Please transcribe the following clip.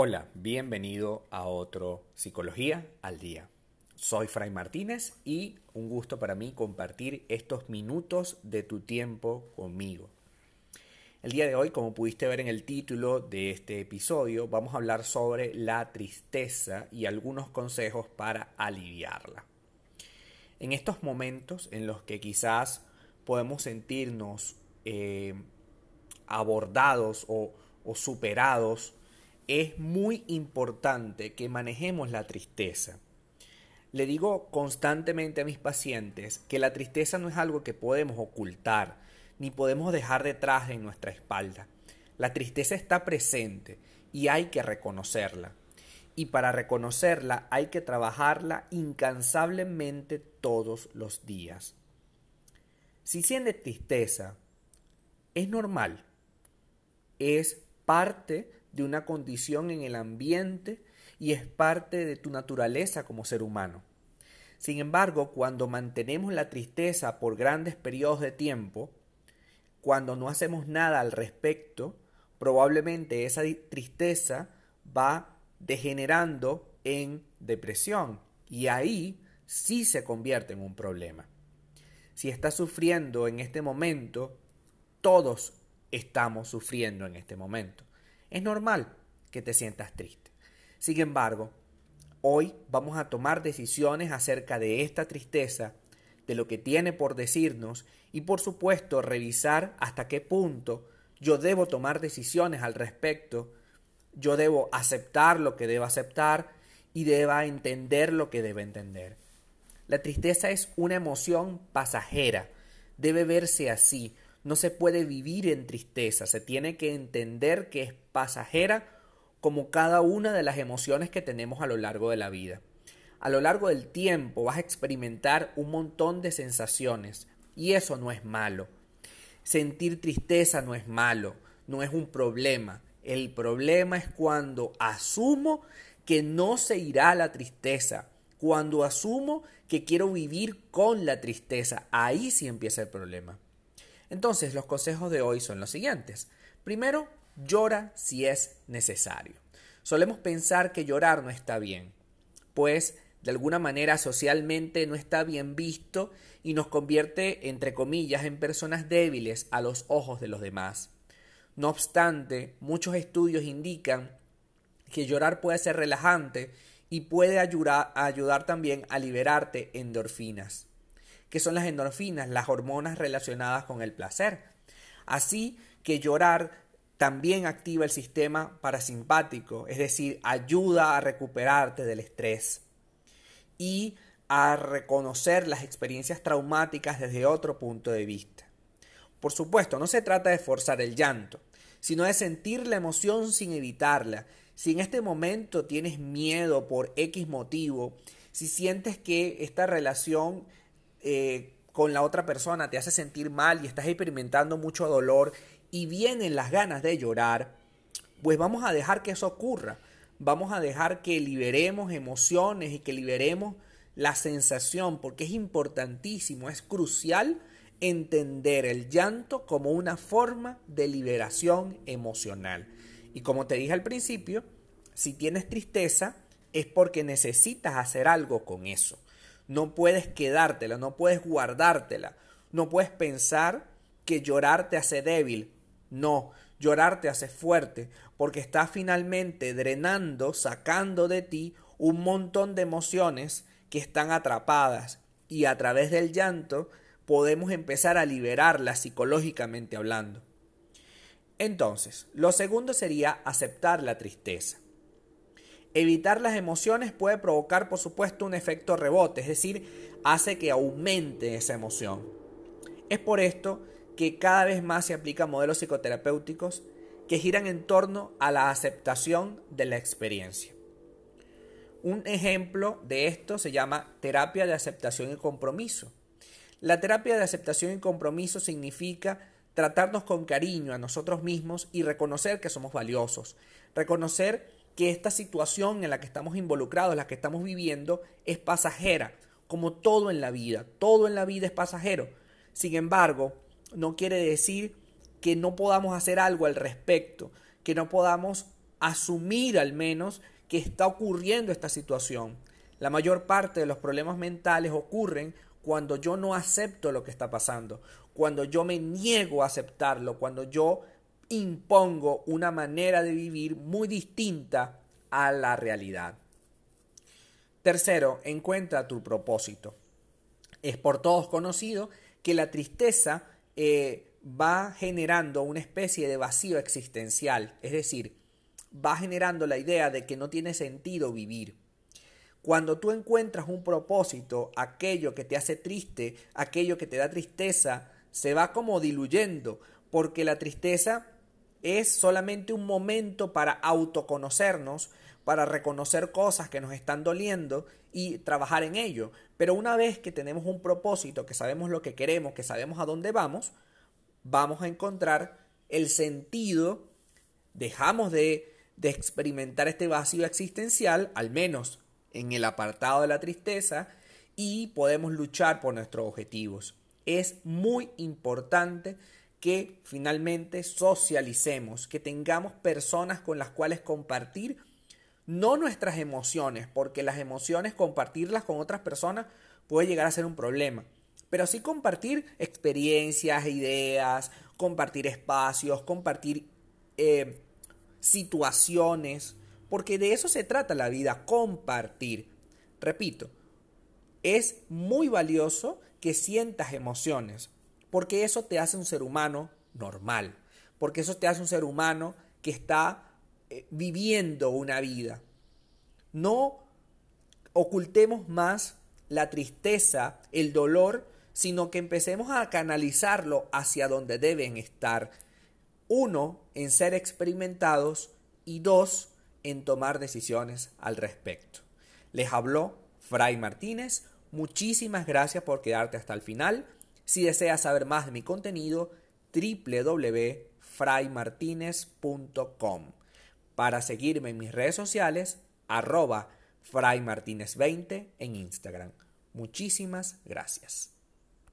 Hola, bienvenido a otro Psicología al Día. Soy Fray Martínez y un gusto para mí compartir estos minutos de tu tiempo conmigo. El día de hoy, como pudiste ver en el título de este episodio, vamos a hablar sobre la tristeza y algunos consejos para aliviarla. En estos momentos en los que quizás podemos sentirnos eh, abordados o, o superados es muy importante que manejemos la tristeza. Le digo constantemente a mis pacientes que la tristeza no es algo que podemos ocultar, ni podemos dejar detrás de nuestra espalda. La tristeza está presente y hay que reconocerla. Y para reconocerla hay que trabajarla incansablemente todos los días. Si siente tristeza, es normal. Es parte de una condición en el ambiente y es parte de tu naturaleza como ser humano. Sin embargo, cuando mantenemos la tristeza por grandes periodos de tiempo, cuando no hacemos nada al respecto, probablemente esa tristeza va degenerando en depresión y ahí sí se convierte en un problema. Si estás sufriendo en este momento, todos estamos sufriendo en este momento. Es normal que te sientas triste. Sin embargo, hoy vamos a tomar decisiones acerca de esta tristeza, de lo que tiene por decirnos y por supuesto revisar hasta qué punto yo debo tomar decisiones al respecto, yo debo aceptar lo que debo aceptar y deba entender lo que debo entender. La tristeza es una emoción pasajera, debe verse así, no se puede vivir en tristeza, se tiene que entender que es pasajera como cada una de las emociones que tenemos a lo largo de la vida. A lo largo del tiempo vas a experimentar un montón de sensaciones y eso no es malo. Sentir tristeza no es malo, no es un problema. El problema es cuando asumo que no se irá la tristeza, cuando asumo que quiero vivir con la tristeza. Ahí sí empieza el problema. Entonces, los consejos de hoy son los siguientes. Primero, llora si es necesario. Solemos pensar que llorar no está bien, pues de alguna manera socialmente no está bien visto y nos convierte, entre comillas, en personas débiles a los ojos de los demás. No obstante, muchos estudios indican que llorar puede ser relajante y puede ayudar, también a liberarte endorfinas que son las endorfinas, las hormonas relacionadas con el placer. Así que llorar también activa el sistema parasimpático, es decir, ayuda a recuperarte del estrés y a reconocer las experiencias traumáticas desde otro punto de vista. Por supuesto, no se trata de forzar el llanto, sino de sentir la emoción sin evitarla. Si en este momento tienes miedo por X motivo, si sientes que esta relación eh, con la otra persona te hace sentir mal y estás experimentando mucho dolor y vienen las ganas de llorar, pues vamos a dejar que eso ocurra. Vamos a dejar que liberemos emociones y que liberemos la sensación, porque es importantísimo, es crucial entender el llanto como una forma de liberación emocional. Y como te dije al principio, si tienes tristeza es porque necesitas hacer algo con eso. No puedes quedártela, no puedes guardártela, no puedes pensar que llorar te hace débil. No, llorar te hace fuerte, porque está finalmente drenando, sacando de ti un montón de emociones que están atrapadas y a través del llanto podemos empezar a liberarlas psicológicamente hablando. Entonces, lo segundo sería aceptar la tristeza. Evitar las emociones puede provocar, por supuesto, un efecto rebote, es decir, hace que aumente esa emoción. Es por esto que cada vez más se aplican modelos psicoterapéuticos que giran en torno a la aceptación de la experiencia. Un ejemplo de esto se llama terapia de aceptación y compromiso. La terapia de aceptación y compromiso significa tratarnos con cariño a nosotros mismos y reconocer que somos valiosos, reconocer que esta situación en la que estamos involucrados, la que estamos viviendo, es pasajera, como todo en la vida. Todo en la vida es pasajero. Sin embargo, no quiere decir que no podamos hacer algo al respecto, que no podamos asumir al menos que está ocurriendo esta situación. La mayor parte de los problemas mentales ocurren cuando yo no acepto lo que está pasando, cuando yo me niego a aceptarlo, cuando yo impongo una manera de vivir muy distinta a la realidad. Tercero, encuentra tu propósito. Es por todos conocido que la tristeza eh, va generando una especie de vacío existencial, es decir, va generando la idea de que no tiene sentido vivir. Cuando tú encuentras un propósito, aquello que te hace triste, aquello que te da tristeza, se va como diluyendo, porque la tristeza es solamente un momento para autoconocernos, para reconocer cosas que nos están doliendo y trabajar en ello. Pero una vez que tenemos un propósito, que sabemos lo que queremos, que sabemos a dónde vamos, vamos a encontrar el sentido, dejamos de, de experimentar este vacío existencial, al menos en el apartado de la tristeza, y podemos luchar por nuestros objetivos. Es muy importante que finalmente socialicemos, que tengamos personas con las cuales compartir no nuestras emociones, porque las emociones compartirlas con otras personas puede llegar a ser un problema, pero sí compartir experiencias, ideas, compartir espacios, compartir eh, situaciones, porque de eso se trata la vida, compartir. Repito, es muy valioso que sientas emociones, porque eso te hace un ser humano normal, porque eso te hace un ser humano que está eh, viviendo una vida. No ocultemos más la tristeza, el dolor, sino que empecemos a canalizarlo hacia donde deben estar. Uno, en ser experimentados y dos, en tomar decisiones al respecto. Les habló Fray Martínez. Muchísimas gracias por quedarte hasta el final. Si deseas saber más de mi contenido, www.fraymartinez.com. Para seguirme en mis redes sociales, arroba fraymartinez20 en Instagram. Muchísimas gracias.